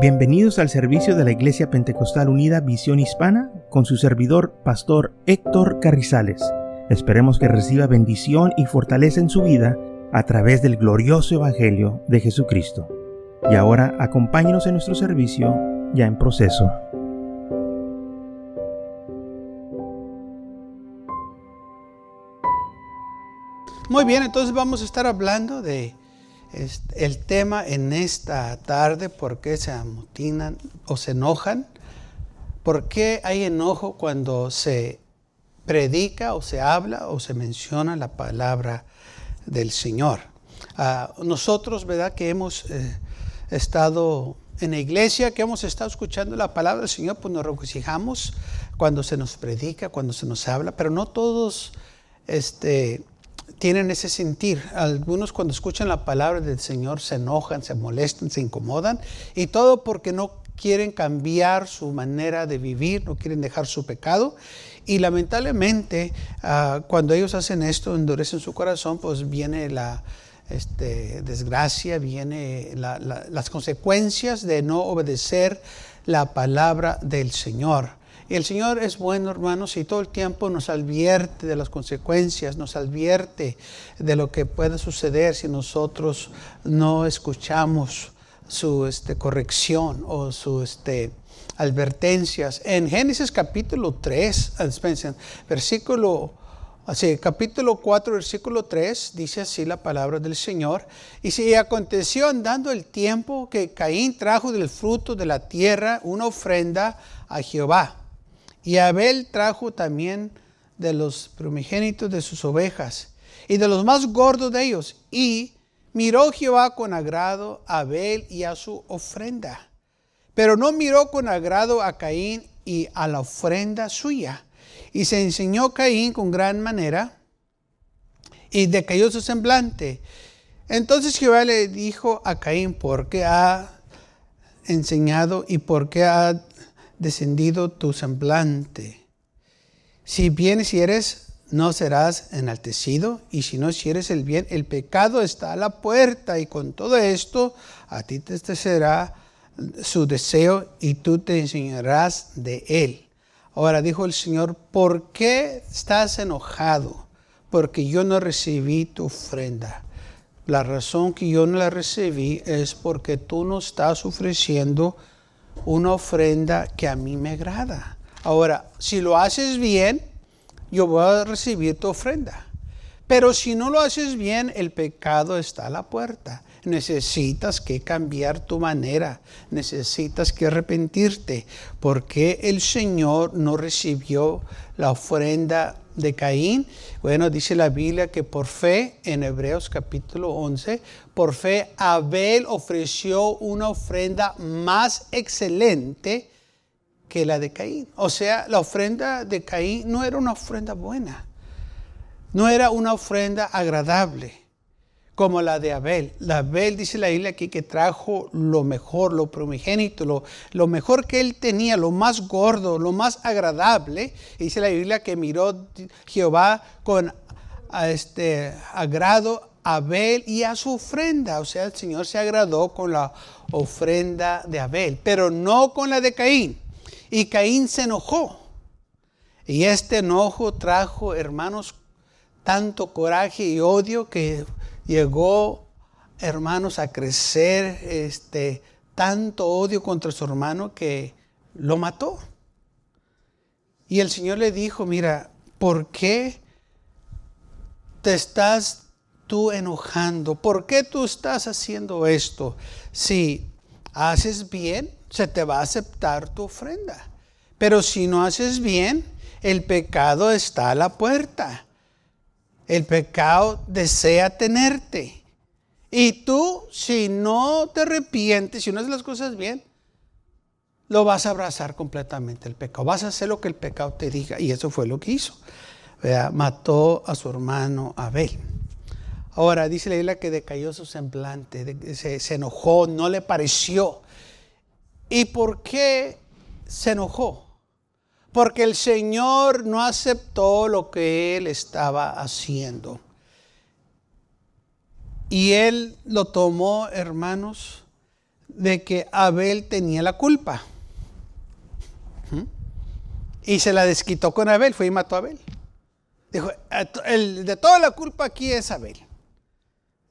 Bienvenidos al servicio de la Iglesia Pentecostal Unida Visión Hispana con su servidor, Pastor Héctor Carrizales. Esperemos que reciba bendición y fortaleza en su vida a través del glorioso Evangelio de Jesucristo. Y ahora acompáñenos en nuestro servicio ya en proceso. Muy bien, entonces vamos a estar hablando de el tema en esta tarde, por qué se amotinan o se enojan, por qué hay enojo cuando se predica o se habla o se menciona la palabra del Señor. Ah, nosotros, ¿verdad? Que hemos eh, estado en la iglesia, que hemos estado escuchando la palabra del Señor, pues nos regocijamos cuando se nos predica, cuando se nos habla, pero no todos este, tienen ese sentir. Algunos cuando escuchan la palabra del Señor se enojan, se molestan, se incomodan y todo porque no quieren cambiar su manera de vivir, no quieren dejar su pecado. Y lamentablemente ah, cuando ellos hacen esto, endurecen su corazón, pues viene la este, desgracia, viene las consecuencias de no obedecer la palabra del Señor. Y el Señor es bueno, hermanos, y todo el tiempo nos advierte de las consecuencias, nos advierte de lo que puede suceder si nosotros no escuchamos su este, corrección o sus este, advertencias. En Génesis capítulo 3, ah, versículo Así, capítulo 4, versículo 3, dice así la palabra del Señor. Y si aconteció andando el tiempo que Caín trajo del fruto de la tierra una ofrenda a Jehová. Y Abel trajo también de los primogénitos de sus ovejas y de los más gordos de ellos. Y miró Jehová con agrado a Abel y a su ofrenda. Pero no miró con agrado a Caín y a la ofrenda suya. Y se enseñó Caín con gran manera y decayó su semblante. Entonces Jehová le dijo a Caín, ¿por qué ha enseñado y por qué ha descendido tu semblante. Si bien eres, no serás enaltecido, y si no hicieres el bien, el pecado está a la puerta, y con todo esto a ti te será su deseo, y tú te enseñarás de él. Ahora dijo el Señor, ¿por qué estás enojado? Porque yo no recibí tu ofrenda. La razón que yo no la recibí es porque tú no estás ofreciendo una ofrenda que a mí me agrada. Ahora, si lo haces bien, yo voy a recibir tu ofrenda. Pero si no lo haces bien, el pecado está a la puerta. Necesitas que cambiar tu manera, necesitas que arrepentirte, porque el Señor no recibió la ofrenda de Caín. Bueno, dice la Biblia que por fe, en Hebreos capítulo 11, por fe Abel ofreció una ofrenda más excelente que la de Caín. O sea, la ofrenda de Caín no era una ofrenda buena, no era una ofrenda agradable como la de Abel. La Abel dice la Biblia aquí que trajo lo mejor, lo primogénito, lo, mejor que él tenía, lo más gordo, lo más agradable. dice la Biblia que miró Jehová con este agrado a Abel y a su ofrenda. O sea, el Señor se agradó con la ofrenda de Abel, pero no con la de Caín. Y Caín se enojó. Y este enojo trajo, hermanos, tanto coraje y odio que llegó, hermanos, a crecer este, tanto odio contra su hermano que lo mató. Y el Señor le dijo, mira, ¿por qué te estás tú enojando? ¿Por qué tú estás haciendo esto? Si haces bien, se te va a aceptar tu ofrenda. Pero si no haces bien, el pecado está a la puerta. El pecado desea tenerte. Y tú, si no te arrepientes, si no haces las cosas bien, lo vas a abrazar completamente el pecado. Vas a hacer lo que el pecado te diga. Y eso fue lo que hizo. Mató a su hermano Abel. Ahora dice la Biblia que decayó su semblante, se, se enojó, no le pareció. ¿Y por qué se enojó? Porque el Señor no aceptó lo que él estaba haciendo. Y él lo tomó, hermanos, de que Abel tenía la culpa. Y se la desquitó con Abel, fue y mató a Abel. Dijo, el de toda la culpa aquí es Abel.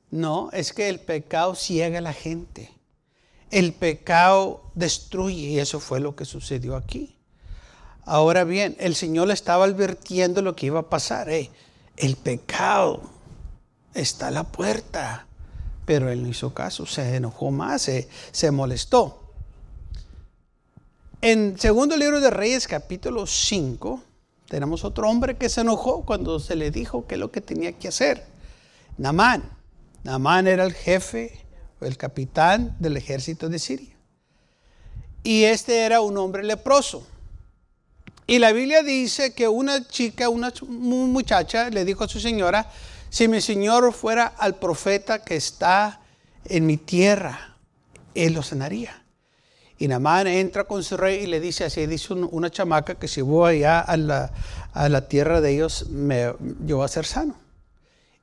No, es que el pecado ciega a la gente. El pecado destruye y eso fue lo que sucedió aquí. Ahora bien, el Señor le estaba advirtiendo lo que iba a pasar. Eh, el pecado está a la puerta. Pero él no hizo caso, se enojó más, se, se molestó. En segundo libro de Reyes, capítulo 5, tenemos otro hombre que se enojó cuando se le dijo qué es lo que tenía que hacer. Namán. Namán era el jefe, el capitán del ejército de Siria. Y este era un hombre leproso. Y la Biblia dice que una chica, una muchacha, le dijo a su señora, si mi señor fuera al profeta que está en mi tierra, él lo sanaría. Y Namán entra con su rey y le dice así, dice una chamaca que si voy allá a la, tierra de ellos, me, yo voy a ser sano.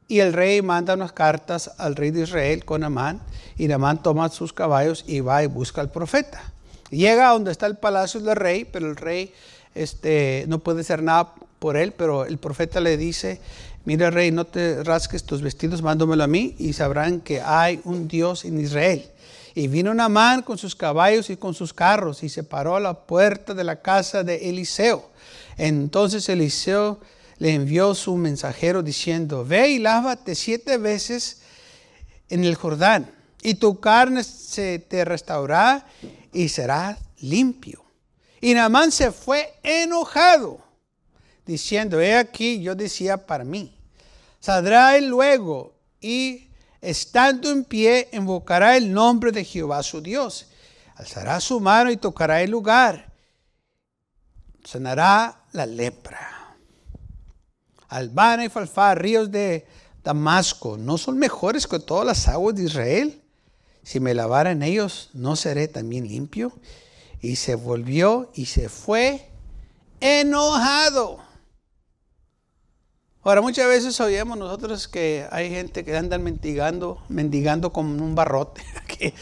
Y el rey manda unas cartas al rey de Israel con Amán. Y Amán toma sus caballos y va y busca al profeta. Llega a donde está el palacio del rey, pero el rey este, no puede hacer nada por él. Pero el profeta le dice, mira rey, no te rasques tus vestidos, mándamelo a mí y sabrán que hay un Dios en Israel. Y vino Namán con sus caballos y con sus carros y se paró a la puerta de la casa de Eliseo. Entonces Eliseo le envió su mensajero diciendo, ve y lávate siete veces en el Jordán, y tu carne se te restaurará y será limpio. Y Naamán se fue enojado, diciendo, he aquí, yo decía para mí, saldrá él luego y estando en pie invocará el nombre de Jehová su Dios, alzará su mano y tocará el lugar, sanará la lepra. Albana y Falfá, ríos de Damasco, ¿no son mejores que todas las aguas de Israel? Si me lavara en ellos, ¿no seré también limpio? Y se volvió y se fue enojado. Ahora, muchas veces oímos nosotros que hay gente que andan mendigando, mendigando como un barrote.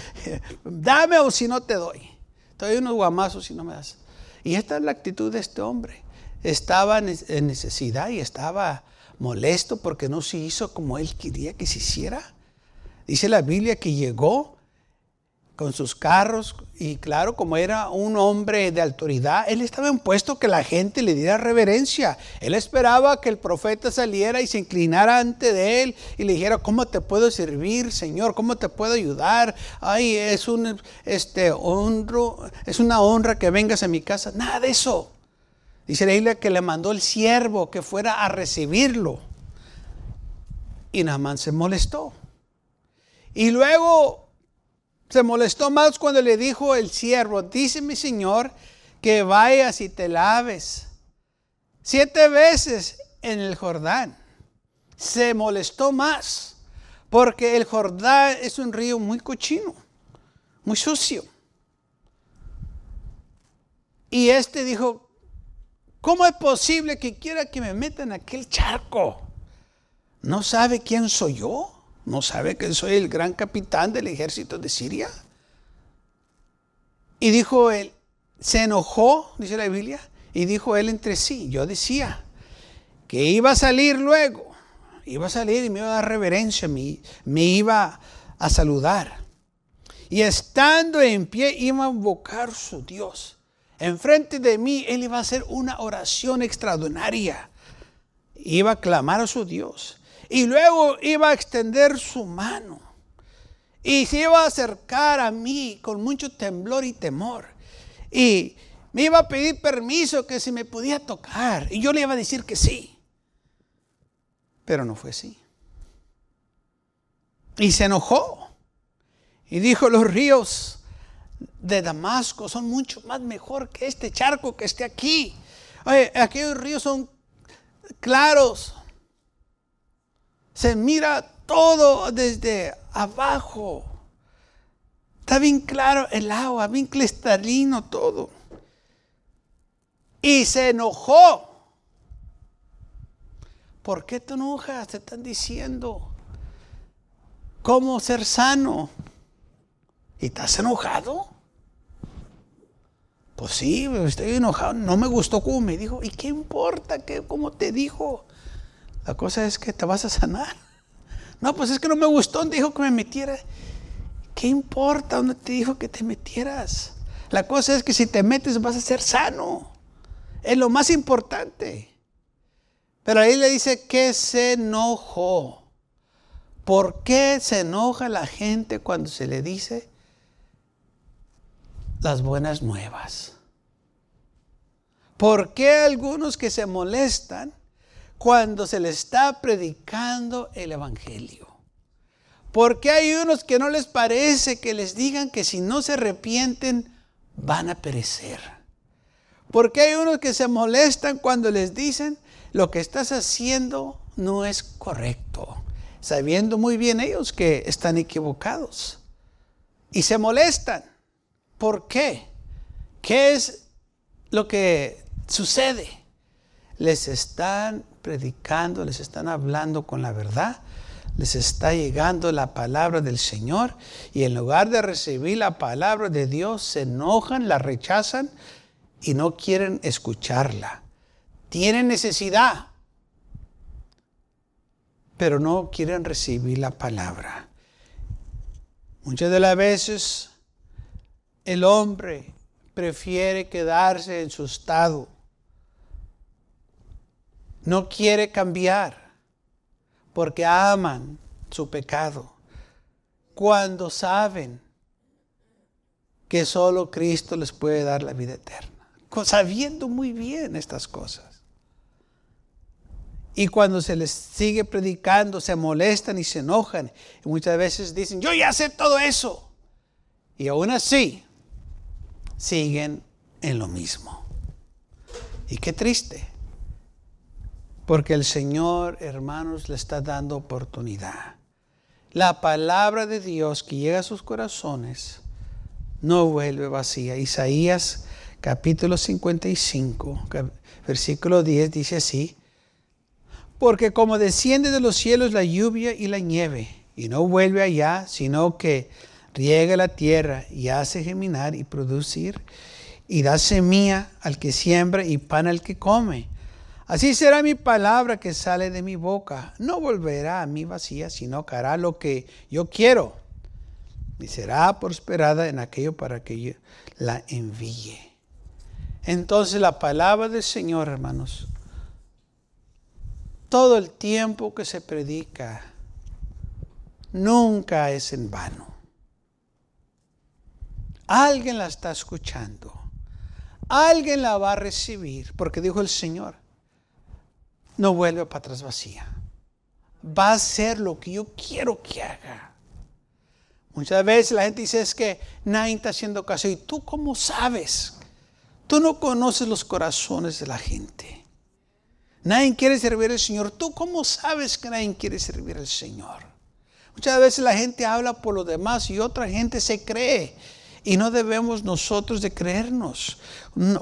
Dame o si no te doy. Te doy unos guamazos si no me das. Y esta es la actitud de este hombre estaba en necesidad y estaba molesto porque no se hizo como él quería que se hiciera. Dice la Biblia que llegó con sus carros y claro, como era un hombre de autoridad, él estaba impuesto que la gente le diera reverencia. Él esperaba que el profeta saliera y se inclinara ante él y le dijera, ¿cómo te puedo servir, Señor? ¿Cómo te puedo ayudar? Ay, es, un, este, honro, es una honra que vengas a mi casa. Nada de eso. Dice la Biblia que le mandó el siervo que fuera a recibirlo. Y Naamán se molestó. Y luego se molestó más cuando le dijo el siervo, dice mi señor que vayas y te laves siete veces en el Jordán. Se molestó más porque el Jordán es un río muy cochino, muy sucio. Y este dijo, ¿Cómo es posible que quiera que me meta en aquel charco? ¿No sabe quién soy yo? ¿No sabe que soy el gran capitán del ejército de Siria? Y dijo él, se enojó, dice la Biblia, y dijo él entre sí, yo decía que iba a salir luego, iba a salir y me iba a dar reverencia, me, iba a saludar. Y estando en pie iba a invocar su Dios enfrente de mí, él iba a hacer una oración extraordinaria. Iba a clamar a su Dios. Y luego iba a extender su mano. Y se iba a acercar a mí con mucho temblor y temor. Y me iba a pedir permiso que si me podía tocar. Y yo le iba a decir que sí. Pero no fue así. Y se enojó. Y dijo, los ríos de Damasco son mucho más mejor que este charco que esté aquí. Oye, aquellos ríos son claros. Se mira todo desde abajo. Está bien claro el agua, bien cristalino todo. Y se enojó. ¿Por qué te enojas? Te están diciendo cómo ser sano. ¿Y estás enojado? Pues sí, estoy enojado. No me gustó como me dijo. ¿Y qué importa que cómo te dijo? La cosa es que te vas a sanar. No, pues es que no me gustó donde dijo que me metiera. ¿Qué importa donde te dijo que te metieras? La cosa es que si te metes vas a ser sano. Es lo más importante. Pero ahí le dice que se enojó. ¿Por qué se enoja la gente cuando se le dice las buenas nuevas? ¿Por qué algunos que se molestan cuando se le está predicando el Evangelio? ¿Por qué hay unos que no les parece que les digan que si no se arrepienten van a perecer? ¿Por qué hay unos que se molestan cuando les dicen lo que estás haciendo no es correcto? sabiendo muy bien ellos que están equivocados. Y se molestan. ¿Por qué? ¿Qué es lo que sucede? Les están predicando, les están hablando con la verdad, les está llegando la palabra del Señor y en lugar de recibir la palabra de Dios se enojan, la rechazan y no quieren escucharla. Tienen necesidad pero no quieren recibir la palabra. Muchas de las veces el hombre prefiere quedarse en su estado. No quiere cambiar porque aman su pecado. Cuando saben que solo Cristo les puede dar la vida eterna. Sabiendo muy bien estas cosas. Y cuando se les sigue predicando, se molestan y se enojan. Y muchas veces dicen, yo ya sé todo eso. Y aún así, siguen en lo mismo. Y qué triste. Porque el Señor, hermanos, le está dando oportunidad. La palabra de Dios que llega a sus corazones no vuelve vacía. Isaías capítulo 55, versículo 10 dice así porque como desciende de los cielos la lluvia y la nieve, y no vuelve allá, sino que riega la tierra y hace geminar y producir, y da semilla al que siembra y pan al que come. Así será mi palabra que sale de mi boca. No volverá a mí vacía, sino que hará lo que yo quiero. Y será prosperada en aquello para que yo la envíe. Entonces la palabra del Señor, hermanos, todo el tiempo que se predica nunca es en vano. Alguien la está escuchando. Alguien la va a recibir, porque dijo el Señor, no vuelve para atrás vacía. Va a hacer lo que yo quiero que haga. Muchas veces la gente dice es que nadie está haciendo caso. ¿Y tú cómo sabes? Tú no conoces los corazones de la gente. Nadie quiere servir al Señor. ¿Tú cómo sabes que nadie quiere servir al Señor? Muchas veces la gente habla por los demás y otra gente se cree. Y no debemos nosotros de creernos.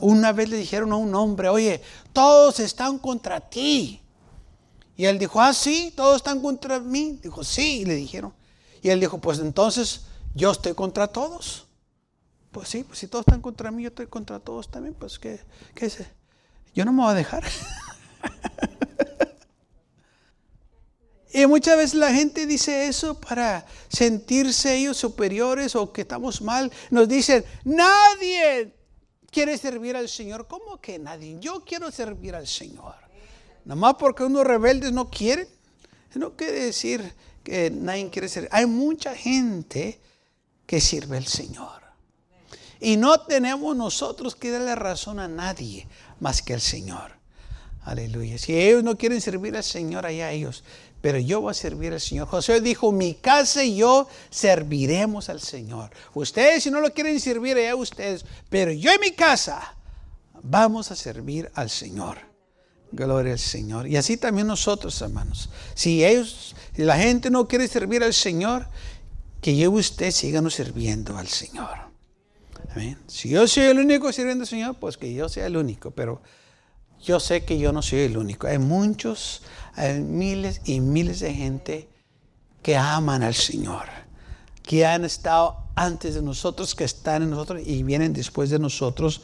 Una vez le dijeron a un hombre, oye, todos están contra ti. Y él dijo, ah, sí, todos están contra mí. Dijo, sí, y le dijeron. Y él dijo, pues entonces yo estoy contra todos. Pues sí, pues si todos están contra mí, yo estoy contra todos también. Pues qué, qué es? Yo no me voy a dejar. y muchas veces la gente dice eso para sentirse ellos superiores o que estamos mal. Nos dicen, nadie quiere servir al Señor. ¿Cómo que nadie? Yo quiero servir al Señor. Nada más porque unos rebeldes no quieren. No quiere decir que nadie quiere servir. Hay mucha gente que sirve al Señor. Y no tenemos nosotros que darle razón a nadie más que al Señor. Aleluya. Si ellos no quieren servir al Señor, allá ellos. Pero yo voy a servir al Señor. José dijo, mi casa y yo serviremos al Señor. Ustedes si no lo quieren servir, allá ustedes. Pero yo y mi casa vamos a servir al Señor. Gloria al Señor. Y así también nosotros, hermanos. Si ellos, si la gente no quiere servir al Señor, que yo y usted sigan sirviendo al Señor. Amén. Si yo soy el único sirviendo al Señor, pues que yo sea el único. Pero yo sé que yo no soy el único. Hay muchos, hay miles y miles de gente que aman al Señor, que han estado antes de nosotros, que están en nosotros y vienen después de nosotros,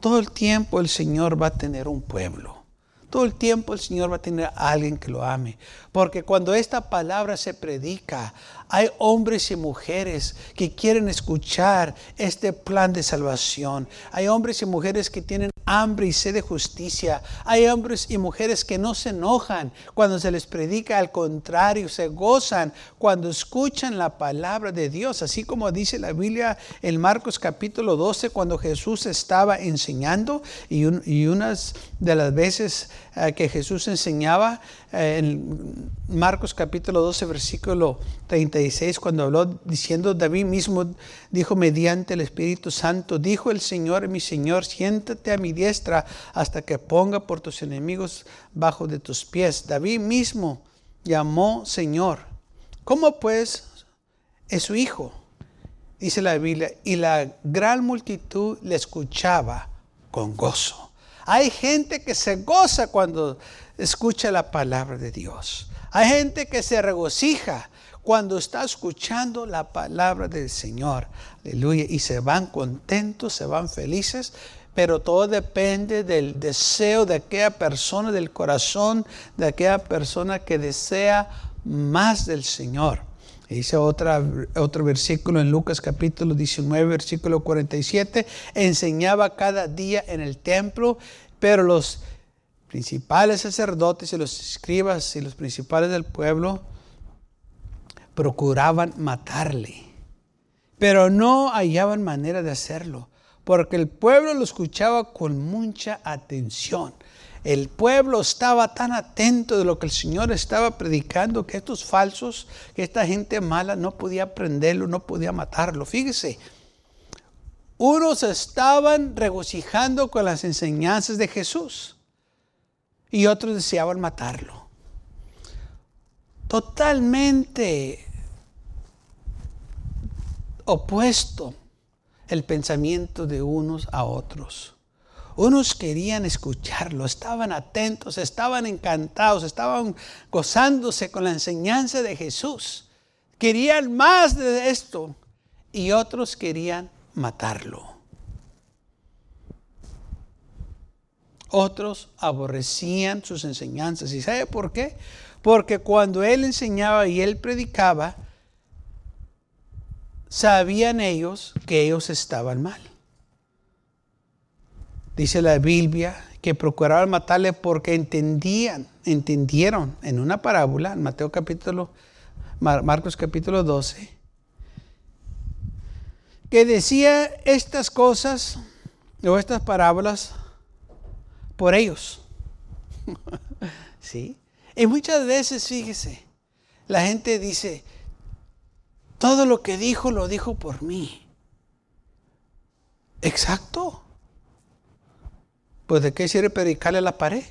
todo el tiempo el Señor va a tener un pueblo. Todo el tiempo el Señor va a tener alguien que lo ame. Porque cuando esta palabra se predica, hay hombres y mujeres que quieren escuchar este plan de salvación. Hay hombres y mujeres que tienen hambre y sed de justicia. Hay hombres y mujeres que no se enojan cuando se les predica, al contrario, se gozan cuando escuchan la palabra de Dios. Así como dice la Biblia en Marcos capítulo 12, cuando Jesús estaba enseñando y, unas de las veces eh, que Jesús enseñaba, eh, en Marcos capítulo 12, versículo 36, cuando habló diciendo, David mismo dijo mediante el Espíritu Santo, dijo el Señor, mi Señor, siéntate a mi diestra hasta que ponga por tus enemigos bajo de tus pies. David mismo llamó Señor. ¿Cómo pues es su hijo? Dice la Biblia, y la gran multitud le escuchaba con gozo. Hay gente que se goza cuando escucha la palabra de Dios. Hay gente que se regocija cuando está escuchando la palabra del Señor. Aleluya. Y se van contentos, se van felices. Pero todo depende del deseo de aquella persona, del corazón de aquella persona que desea más del Señor. Dice otra, otro versículo en Lucas capítulo 19, versículo 47, enseñaba cada día en el templo, pero los principales sacerdotes y los escribas y los principales del pueblo procuraban matarle, pero no hallaban manera de hacerlo, porque el pueblo lo escuchaba con mucha atención. El pueblo estaba tan atento de lo que el Señor estaba predicando que estos falsos, que esta gente mala no podía aprenderlo, no podía matarlo. Fíjese, unos estaban regocijando con las enseñanzas de Jesús y otros deseaban matarlo. Totalmente opuesto el pensamiento de unos a otros. Unos querían escucharlo, estaban atentos, estaban encantados, estaban gozándose con la enseñanza de Jesús. Querían más de esto y otros querían matarlo. Otros aborrecían sus enseñanzas. ¿Y sabe por qué? Porque cuando él enseñaba y él predicaba, sabían ellos que ellos estaban mal. Dice la Biblia que procuraban matarle porque entendían, entendieron en una parábola, en Mateo capítulo, Marcos capítulo 12, que decía estas cosas o estas parábolas por ellos. ¿Sí? Y muchas veces, fíjese, la gente dice, todo lo que dijo lo dijo por mí. Exacto. Pues de qué sirve predicarle a la pared.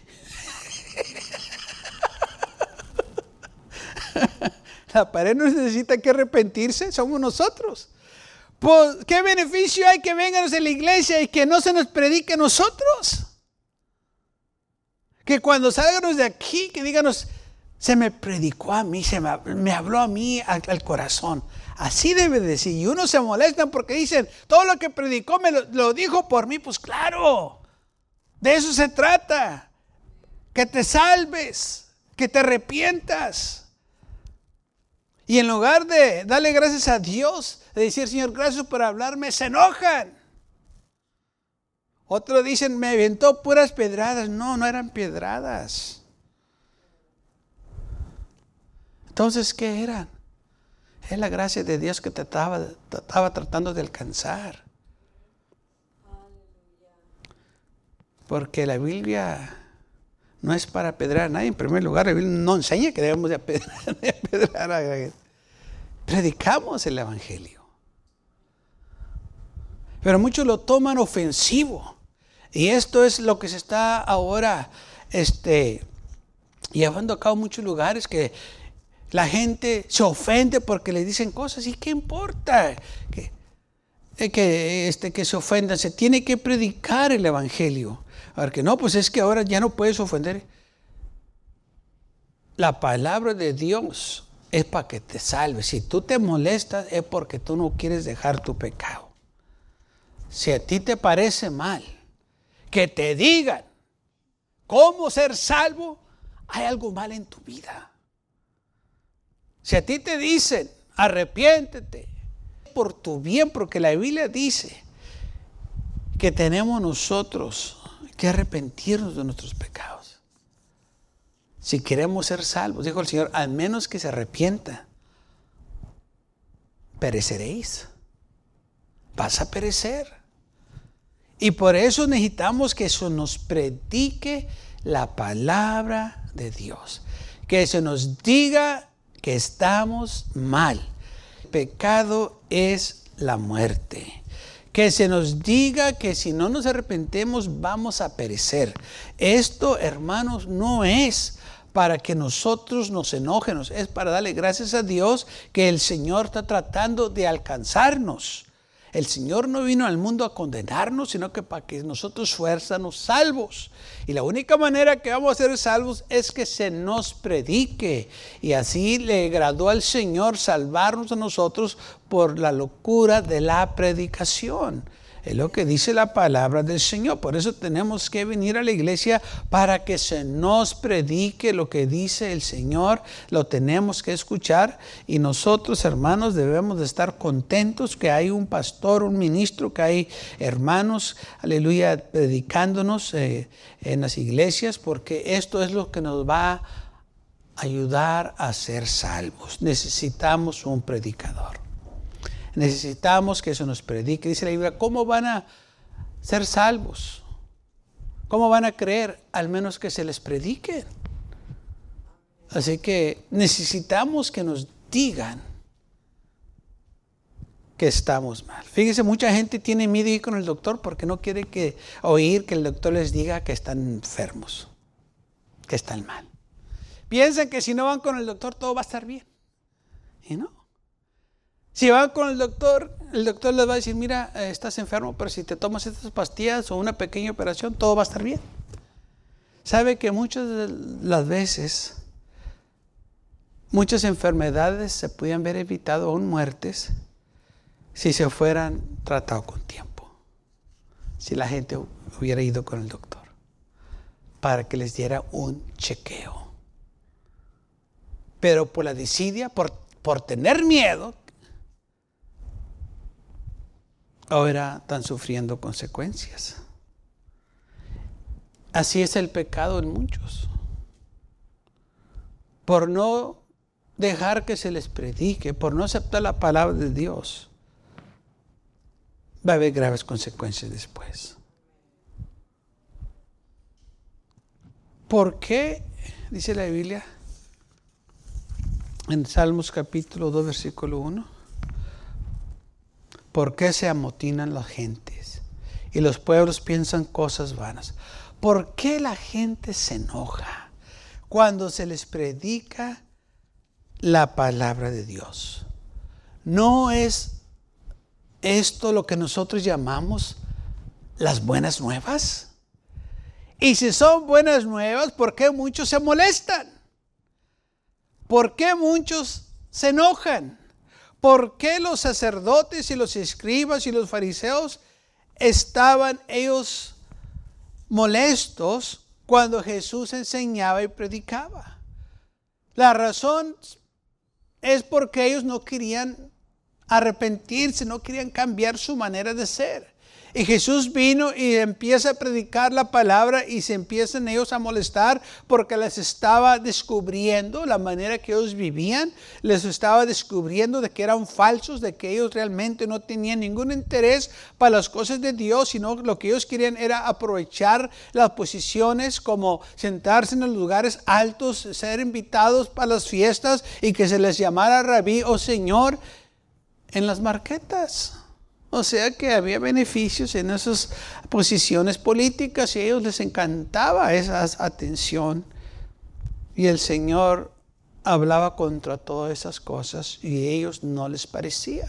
la pared no necesita que arrepentirse, somos nosotros. Pues, ¿Qué beneficio hay que vengan a la iglesia y que no se nos predique a nosotros? Que cuando salganos de aquí, que díganos, se me predicó a mí, se me, habló a mí al, corazón. Así debe decir. Y uno se molesta porque dicen, todo lo que predicó me lo, dijo por mí. Pues claro, de eso se trata. Que te salves, que te arrepientas. Y en lugar de darle gracias a Dios, de decir, Señor, gracias por hablarme, se enojan. Otros dicen, me aventó puras pedradas. No, no eran pedradas. Entonces, ¿qué eran? Es la gracia de Dios que te estaba, estaba tratando de alcanzar. Porque la Biblia no es para pedrar a nadie. En primer lugar, la Biblia no enseña que debemos de apedrear a nadie. Predicamos el Evangelio. Pero muchos lo toman ofensivo. Y esto es lo que se está ahora este, llevando a cabo en muchos lugares que la gente se ofende porque le dicen cosas. ¿Y qué importa? Que, que, este, que se ofendan. Se tiene que predicar el Evangelio. A que no, pues es que ahora ya no puedes ofender. La palabra de Dios es para que te salves. Si tú te molestas es porque tú no quieres dejar tu pecado. Si a ti te parece mal que te digan cómo ser salvo, hay algo mal en tu vida. Si a ti te dicen, arrepiéntete por tu bien, porque la Biblia dice que tenemos nosotros que arrepentirnos de nuestros pecados. Si queremos ser salvos, dijo el Señor, al menos que se arrepienta, pereceréis. Vas a perecer. Y por eso necesitamos que eso nos predique la palabra de Dios. Que se nos diga que estamos mal. pecado es la muerte que se nos diga que si no nos arrepentemos vamos a perecer. Esto, hermanos, no es para que nosotros nos enojemos, es para darle gracias a Dios que el Señor está tratando de alcanzarnos. El Señor no vino al mundo a condenarnos, sino que para que nosotros fuéramos salvos. Y la única manera que vamos a ser salvos es que se nos predique. Y así le agradó al Señor salvarnos a nosotros por la locura de la predicación. Es lo que dice la palabra del Señor. Por eso tenemos que venir a la iglesia para que se nos predique lo que dice el Señor. Lo tenemos que escuchar y nosotros, hermanos, debemos de estar contentos que hay un pastor, un ministro, que hay hermanos, aleluya, predicándonos eh, en las iglesias, porque esto es lo que nos va a ayudar a ser salvos. Necesitamos un predicador. Necesitamos que eso nos predique. Dice la Biblia, ¿cómo van a ser salvos? ¿Cómo van a creer? Al menos que se les predique. Así que necesitamos que nos digan que estamos mal. Fíjese, mucha gente tiene miedo ir con el doctor porque no quiere que, oír que el doctor les diga que están enfermos, que están mal. Piensan que si no van con el doctor todo va a estar bien. Y no. Si van con el doctor, el doctor les va a decir, mira, eh, estás enfermo, pero si te tomas estas pastillas o una pequeña operación, todo va a estar bien. Sabe que muchas de las veces, muchas enfermedades se podían haber evitado, aún muertes, si se fueran tratado con tiempo. Si la gente hubiera ido con el doctor para que les diera un chequeo. Pero por la desidia, por, por tener miedo, ahora están sufriendo consecuencias. Así es el pecado en muchos. Por no dejar que se les predique, por no aceptar la palabra de Dios, va a haber graves consecuencias después. ¿Por qué, dice la Biblia, en Salmos capítulo 2, versículo 1? ¿Por qué se amotinan las gentes? Y los pueblos piensan cosas vanas. ¿Por qué la gente se enoja cuando se les predica la palabra de Dios? ¿No es esto lo que nosotros llamamos las buenas nuevas? Y si son buenas nuevas, ¿por qué muchos se molestan? ¿Por qué muchos se enojan? ¿Por qué los sacerdotes y los escribas y los fariseos estaban ellos molestos cuando Jesús enseñaba y predicaba? La razón es porque ellos no querían arrepentirse, no querían cambiar su manera de ser. Y Jesús vino y empieza a predicar la palabra y se empiezan ellos a molestar porque les estaba descubriendo la manera que ellos vivían, les estaba descubriendo de que eran falsos, de que ellos realmente no tenían ningún interés para las cosas de Dios, sino lo que ellos querían era aprovechar las posiciones como sentarse en los lugares altos, ser invitados para las fiestas y que se les llamara rabí o señor en las marquetas. O sea que había beneficios en esas posiciones políticas y a ellos les encantaba esa atención. Y el Señor hablaba contra todas esas cosas y a ellos no les parecía.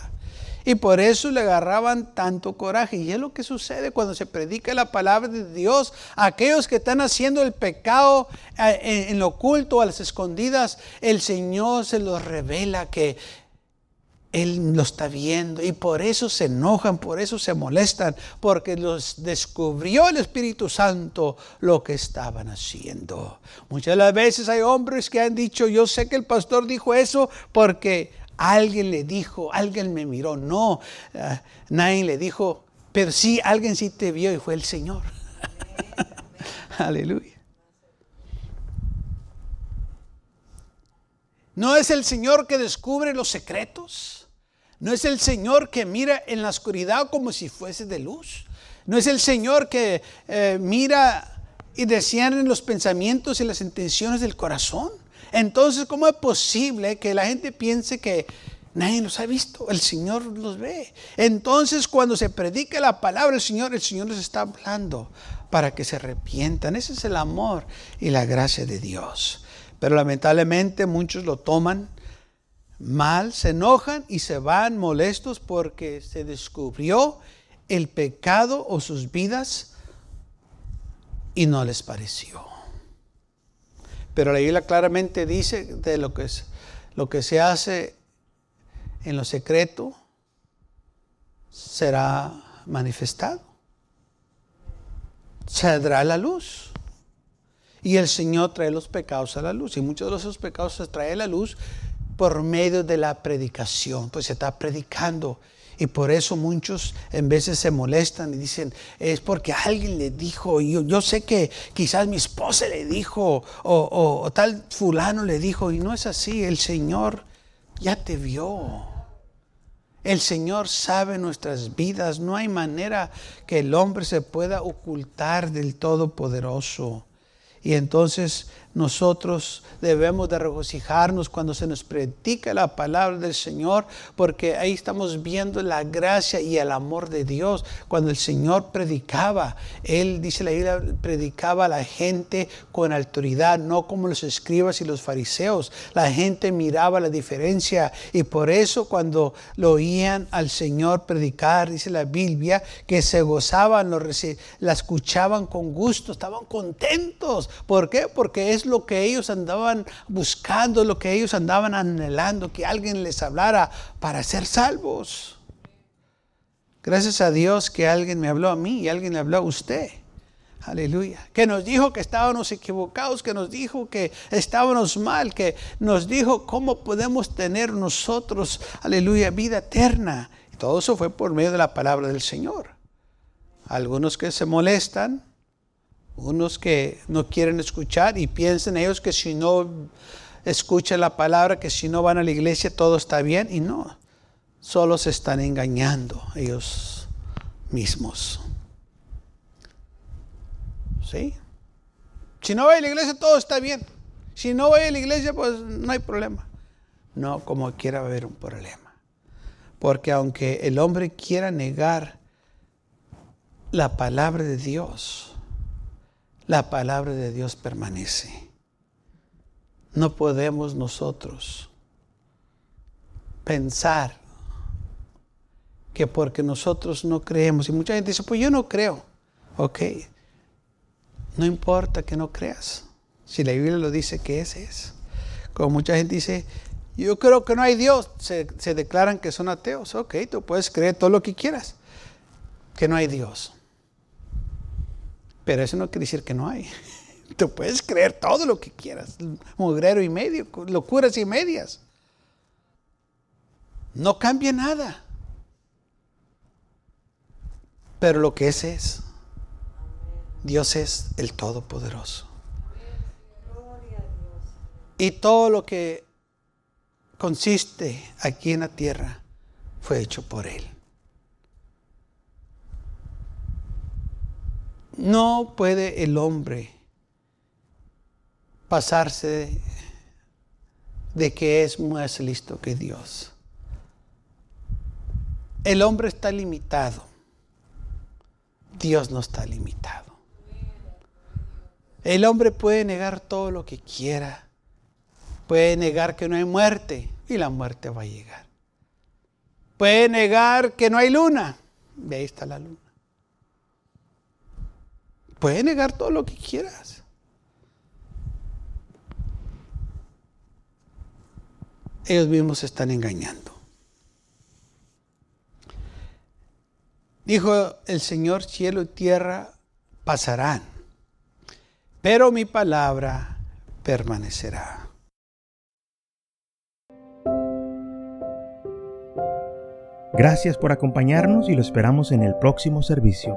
Y por eso le agarraban tanto coraje. Y es lo que sucede cuando se predica la palabra de Dios. Aquellos que están haciendo el pecado eh, en, lo oculto, a las escondidas, el Señor se los revela que Él lo está viendo. Y por eso se enojan, por eso se molestan, porque los descubrió el Espíritu Santo lo que estaban haciendo. Muchas las veces hay hombres que han dicho, yo sé que el pastor dijo eso porque Alguien le dijo, alguien me miró. No, eh, nadie le dijo, pero sí, alguien sí te vio y fue el Señor. Aleluya. No es el Señor que descubre los secretos. No es el Señor que mira en la oscuridad como si fuese de luz. No es el Señor que eh, mira y desciende los pensamientos y las intenciones del corazón. Entonces, ¿cómo es posible que la gente piense que nadie los ha visto? El Señor los ve. Entonces, cuando se predica la palabra del Señor, el Señor les está hablando para que se arrepientan. Ese es el amor y la gracia de Dios. Pero lamentablemente muchos lo toman mal, se enojan y se van molestos porque se descubrió el pecado o sus vidas y no les pareció. Pero la Biblia claramente dice de lo que, es, lo que se hace en lo secreto será manifestado. Saldrá a la luz. Y el Señor trae los pecados a la luz. Y muchos de esos pecados se trae a la luz por medio de la predicación. Pues se está predicando y por eso muchos en veces se molestan y dicen, es porque alguien le dijo, yo, yo sé que quizás mi esposa le dijo, o, o tal fulano le dijo, y no es así, el Señor ya te vio. El Señor sabe nuestras vidas, no hay manera que el hombre se pueda ocultar del Todopoderoso. Y entonces nosotros debemos de regocijarnos cuando se nos predica la palabra del Señor, porque ahí estamos viendo la gracia y el amor de Dios. Cuando el Señor predicaba, Él, dice la Biblia, predicaba a la gente con autoridad, no como los escribas y los fariseos. La gente miraba la diferencia y por eso cuando lo oían al Señor predicar, dice la Biblia, que se gozaban, lo, la escuchaban con gusto, estaban contentos. ¿Por qué? Porque es lo que ellos andaban buscando, lo que ellos andaban anhelando, que alguien les hablara para ser salvos. Gracias a Dios que alguien me habló a mí y alguien le habló a usted. Aleluya. Que nos dijo que estábamos equivocados, que nos dijo que estábamos mal, que nos dijo cómo podemos tener nosotros, aleluya, vida eterna. Todo eso fue por medio de la palabra del Señor. Algunos que se molestan, unos que no quieren escuchar y piensan ellos que si no escuchan la palabra, que si no van a la iglesia todo está bien. Y no, solo se están engañando ellos mismos. ¿Sí? Si no va a la iglesia todo está bien. Si no va a la iglesia pues no hay problema. No, como quiera haber un problema. Porque aunque el hombre quiera negar la palabra de Dios, la palabra de Dios permanece. No podemos nosotros pensar que porque nosotros no creemos, y mucha gente dice, pues yo no creo, ok, no importa que no creas, si la Biblia lo dice que ese es. Como mucha gente dice, yo creo que no hay Dios, se, se declaran que son ateos, ok, tú puedes creer todo lo que quieras, que no hay Dios. Pero eso no quiere decir que no hay. Tú puedes creer todo lo que quieras, mugrero y medio, locuras y medias. No cambia nada. Pero lo que es es, Dios es el Todopoderoso. Y todo lo que consiste aquí en la tierra fue hecho por Él. No puede el hombre pasarse de que es más listo que Dios. El hombre está limitado. Dios no está limitado. El hombre puede negar todo lo que quiera. Puede negar que no hay muerte y la muerte va a llegar. Puede negar que no hay luna. Y ahí está la luna. Puede negar todo lo que quieras. Ellos mismos se están engañando. Dijo el Señor, cielo y tierra pasarán, pero mi palabra permanecerá. Gracias por acompañarnos y lo esperamos en el próximo servicio.